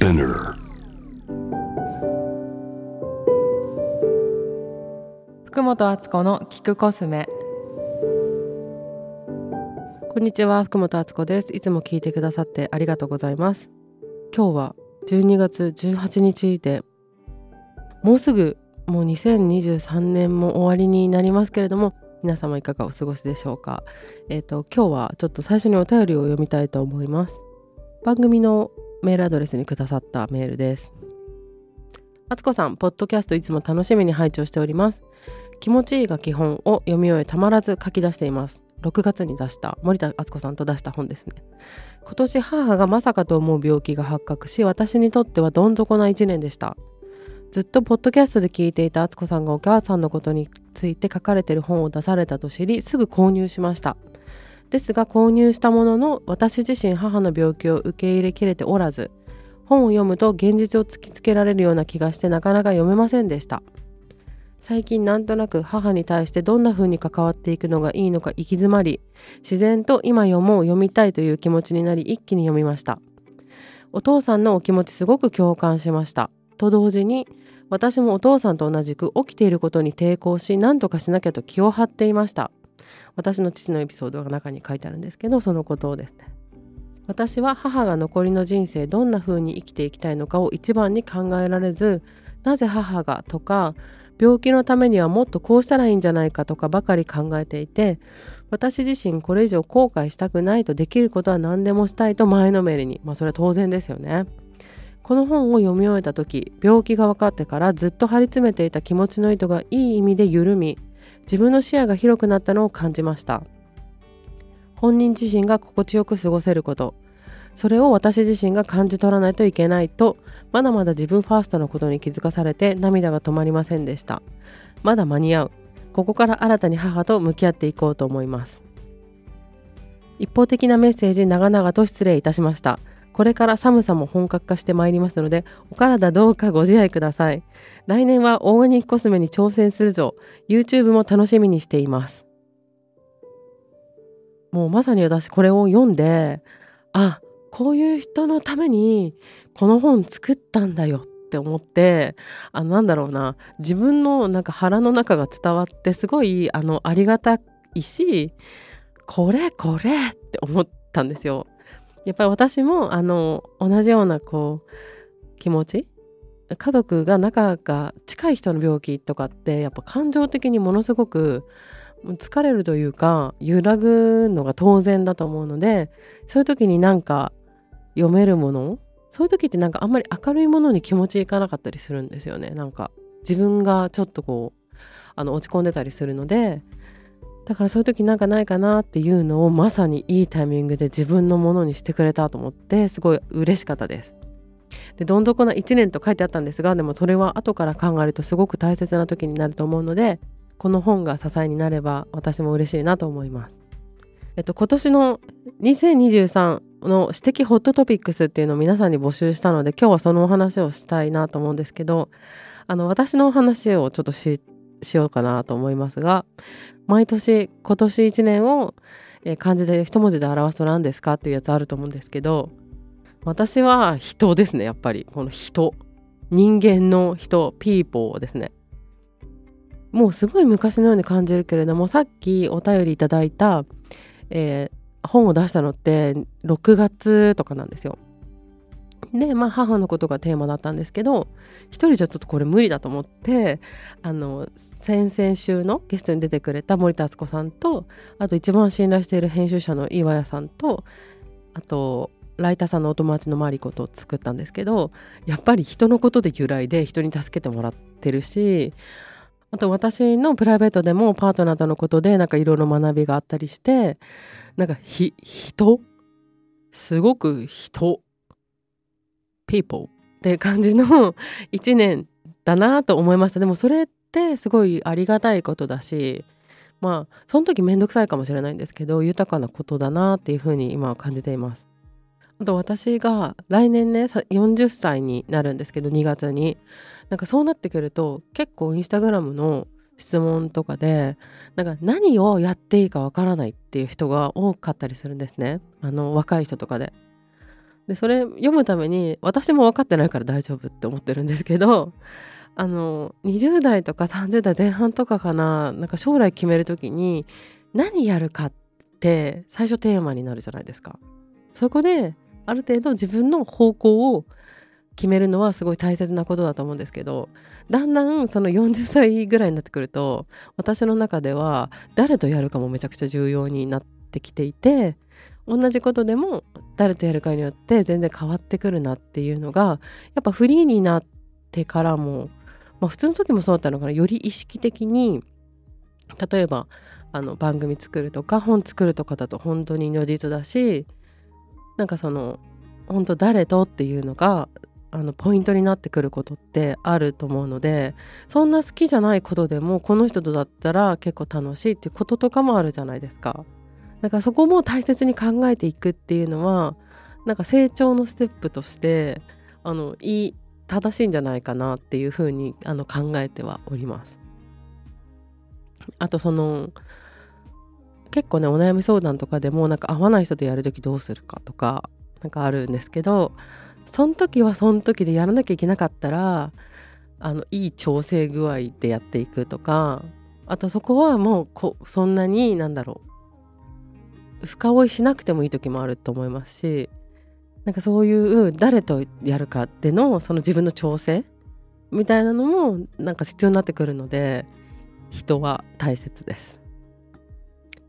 Spinner. 福本敦子の聞くコスメ。こんにちは福本敦子です。いつも聞いてくださってありがとうございます。今日は12月18日でもうすぐもう2023年も終わりになりますけれども皆様いかがお過ごしでしょうか。えっ、ー、と今日はちょっと最初にお便りを読みたいと思います。番組のメールアドレスにくださったメールです。あつこさんポッドキャストいつも楽しみに拝聴しております。気持ちいいが基本を読み終えたまらず書き出しています。6月に出した森田敦子さんと出した本ですね。今年母がまさかと思う病気が発覚し私にとってはどん底な1年でした。ずっとポッドキャストで聞いていた敦子さんがお母さんのことについて書かれている本を出されたと知りすぐ購入しました。ですが購入したものの私自身母の病気を受け入れきれておらず本を読むと現実を突きつけられるような気がしてなかなか読めませんでした。最近なんとなく母に対してどんな風に関わっていくのがいいのか行き詰まり自然と今読もう読みたいという気持ちになり一気に読みました。お父さんのお気持ちすごく共感しました。と同時に私もお父さんと同じく起きていることに抵抗し何とかしなきゃと気を張っていました。私の父のエピソードが中に書いてあるんですけどそのことをですね。私は母が残りの人生どんな風に生きていきたいのかを一番に考えられずなぜ母がとか病気のためにはもっとこうしたらいいんじゃないかとかばかり考えていて私自身これ以上後悔したくないとできることは何でもしたいと前のめりにまあそれは当然ですよね。この本を読み終えた時病気が分かってからずっと張り詰めていた気持ちの糸がいい意味で緩み自分の視野が広くなったのを感じました。本人自身が心地よく過ごせること。それを私自身が感じ取らないといけないとまだまだ自分ファーストのことに気づかされて涙が止まりませんでした。まだ間に合う。ここから新たに母と向き合っていこうと思います。一方的なメッセージ長々と失礼いたしました。これから寒さも本格化してまいりますのでお体どうかご自愛ください。来年はオーガニックコスメに挑戦するぞ。YouTube も楽しみにしています。もうまさに私これを読んであこういう人のためにこの本作ったんだよって思ってあなんだろうな。自分のなんか腹の中が伝わってすごいあのありがたいしこれこれって思ったんですよ。やっぱり私もあの同じようなこう気持ち家族が仲が近い人の病気とかってやっぱ感情的にものすごく疲れるというか揺らぐのが当然だと思うのでそういう時になんか読めるものそういう時ってなんかあんまり明るいものに気持ちいかなかったりするんですよね。なんか自分がちょっとこうあの落ち込んでたりするのでだからそういう時なんかないかなっていうのをまさにいいタイミングで自分のものにしてくれたと思ってすごい嬉しかったです。でどん底な1年と書いてあったんですがでもそれは後から考えるとすごく大切な時になると思うのでこの本が支えになれば私も嬉しいなと思います。えっと、今年の2023の私的ホットトピックスっていうのを皆さんに募集したので今日はそのお話をしたいなと思うんですけどあの私のお話をちょっとししようかなと思いますが毎年今年1年を漢字で一文字で表すと何ですかっていうやつあると思うんですけど私は人ですねやっぱり。この人。人間の人。ピーポーですね。もうすごい昔のように感じるけれどもさっきお便りいただいた、えー、本を出したのって6月とかなんですよ。でまあ母のことがテーマだったんですけど一人じゃちょっとこれ無理だと思ってあの先々週のゲストに出てくれた森田敦子さんとあと一番信頼している編集者の岩屋さんとあとライターさんのお友達のマリコと作ったんですけどやっぱり人のことで由来で人に助けてもらってるしあと私のプライベートでもパートナーとのことでなんかいろいろ学びがあったりしてなんかひ人？すごく人 people って感じの 一年だなと思いました。でもそれってすごいありがたいことだしまあその時面倒くさいかもしれないんですけど豊かなことだなっていうふうに今は感じています。あと私が来年ね40歳になるんですけど2月に。なんかそうなってくると結構インスタグラムの質問とかでなんか何をやっていいかわからないっていう人が多かったりするんですね。あの若い人とかで。でそれ読むために私も分かってないから大丈夫って思ってるんですけどあの20代とか30代前半とかかななんか将来決める時に何やるかって最初テーマになるじゃないですか。そこである程度自分の方向を決めるのはすごい大切なことだと思うんですけどだんだんその40歳ぐらいになってくると私の中では誰とやるかもめちゃくちゃ重要になってきていて同じことでも誰とやるかによって全然変わってくるなっていうのがやっぱフリーになってからも、まあ、普通の時もそうだったのかなより意識的に例えばあの番組作るとか本作るとかだと本当に如実だしなんかその本当誰とっていうのがあのポイントになってくることってあると思うのでそんな好きじゃないことでもこの人とだったら結構楽しいっていうこととかもあるじゃないですか。だからそこも大切に考えていくっていうのはなんか成長のステップとしてあのいい正しいんじゃないかなっていうふうにあの考えてはおります。あとその結構ねお悩み相談とかでもなんか合わない人とやる時どうするかとかなんかあるんですけどその時はその時でやらなきゃいけなかったらあのいい調整具合でやっていくとかあとそこはもうこそんなになんだろう深追いしなくてもいい時もあると思いますしなんかそういう誰とやるかってのその自分の調整みたいなのもなんか必要になってくるので人は大切です。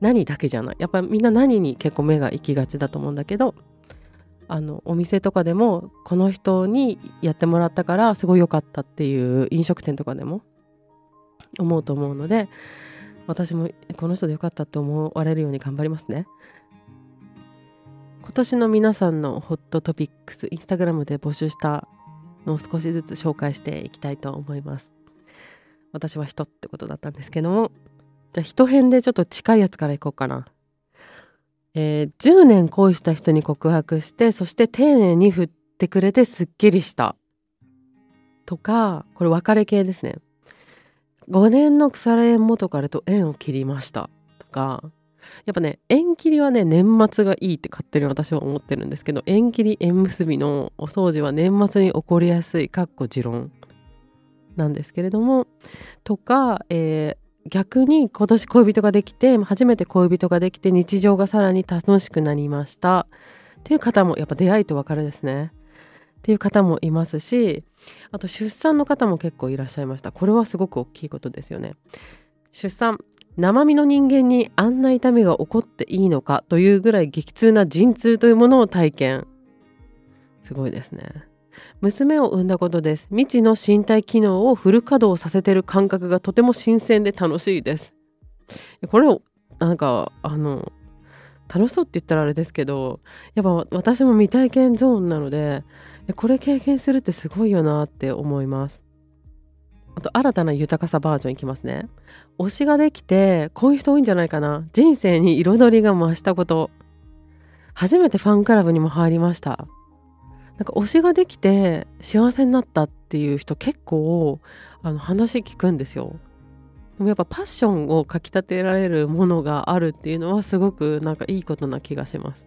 何だけじゃないやっぱみんな何に結構目が行きがちだと思うんだけどあのお店とかでもこの人にやってもらったからすごい良かったっていう飲食店とかでも思うと思うので私もこの人で良かったと思われるように頑張りますね。今年の皆さんのホットトピックスインスタグラムで募集したのを少しずつ紹介していきたいと思います。私は人ってことだったんですけどもじゃあ人編でちょっと近いやつからいこうかな。えー、10年恋した人に告白してそして丁寧に振ってくれてすっきりしたとかこれ別れ系ですね5年の腐れ縁元彼と縁を切りました。とかやっぱね縁切りはね年末がいいって勝手に私は思ってるんですけど縁切り縁結びのお掃除は年末に起こりやすいかっこ持論。なんですけれどもとか、えー、逆に今年恋人ができて初めて恋人ができて日常がさらに楽しくなりました。っていう方もやっぱ出会いと別れですね。っていう方もいますしあと出産の方も結構いらっしゃいました。これはすごく大きいことですよね。出産生身の人間にあんな痛みが起こっていいのかというぐらい激痛な陣痛というものを体験。すごいですね。娘を産んだことです。未知の身体機能をフル稼働させてる感覚がとても新鮮で楽しいです。これをなんかあの楽しそうって言ったらあれですけどやっぱ私も未体験ゾーンなのでこれ経験するってすごいよなって思います。あと新たな豊かさバージョンいきますね。推しができてこういう人多いんじゃないかな。人生に彩りが増したこと。初めてファンクラブにも入りました。なんか推しができて幸せになったっていう人結構あの話聞くんですよ。でもやっぱパッションをかきたてられるものがあるっていうのはすごくなんかいいことな気がします。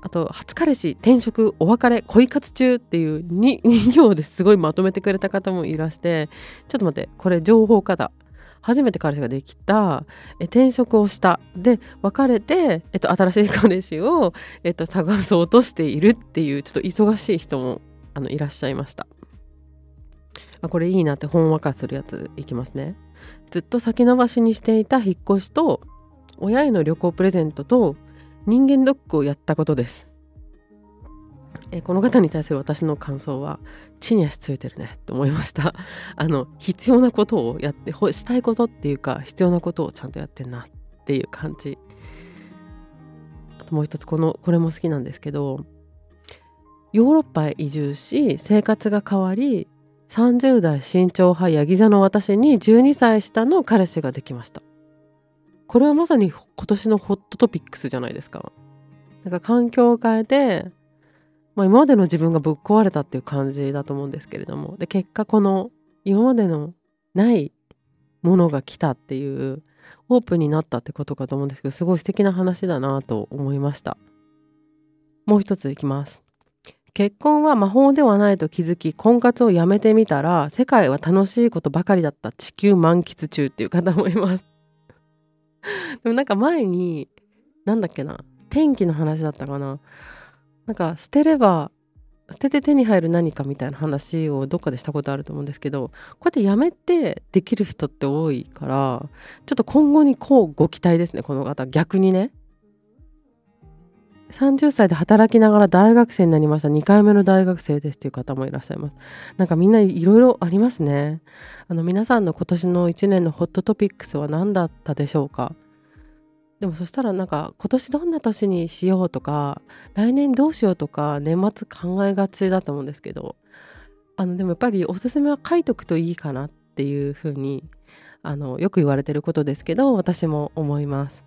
あと初彼氏転職お別れ恋活中っていう 2, 2行ですごいまとめてくれた方もいらしてちょっと待ってこれ情報化だ。初めて彼氏ができたえ転職をした。で別れて、えっと、新しい彼氏を、えっと、探そうとしているっていうちょっと忙しい人もあのいらっしゃいました。あこれいいなってほんわかするやついきますね。ずっと先延ばしにしていた引っ越しと親への旅行プレゼントと人間ドックをやったことです。えこの方に対する私の感想は地に足ついてるねと思いました。あの必要なことをやってしたいことっていうか必要なことをちゃんとやってんなっていう感じ。あともう一つこのこれも好きなんですけどヨーロッパへ移住し生活が変わり30代身長派ヤギ座の私に12歳下の彼氏ができました。これはまさに今年のホットトピックスじゃないですか。なんか環境を変えてまあ、今までの自分がぶっ壊れたっていう感じだと思うんですけれども。で結果この今までのないものが来たっていうオープンになったってことかと思うんですけどすごい素敵な話だなと思いました。もう一ついきます。結婚は魔法ではないと気づき婚活をやめてみたら世界は楽しいことばかりだった地球満喫中っていう方もいます。でもなんか前になんだっけな天気の話だったかな。なんか捨てれば捨てて手に入る何かみたいな話をどっかでしたことあると思うんですけどこうやってやめてできる人って多いからちょっと今後にこうご期待ですねこの方。逆にね。30歳で働きながら大学生になりました。2回目の大学生ですっていう方もいらっしゃいます。なんかみんないろいろありますね。あの皆さんの今年の1年のホットトピックスは何だったでしょうか？でもそしたらなんか今年どんな年にしようとか来年どうしようとか年末考えがちだと思うんですけど。あのでもやっぱりおすすめは書いとくといいかなっていうふうにあのよく言われてることですけど私も思います。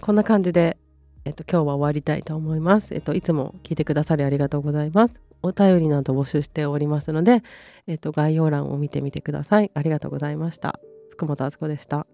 こんな感じで、えっと、今日は終わりたいと思います。えっと、いつも聞いてくださりありがとうございます。お便りなど募集しておりますので、えっと、概要欄を見てみてください。ありがとうございました。福本敦子でした。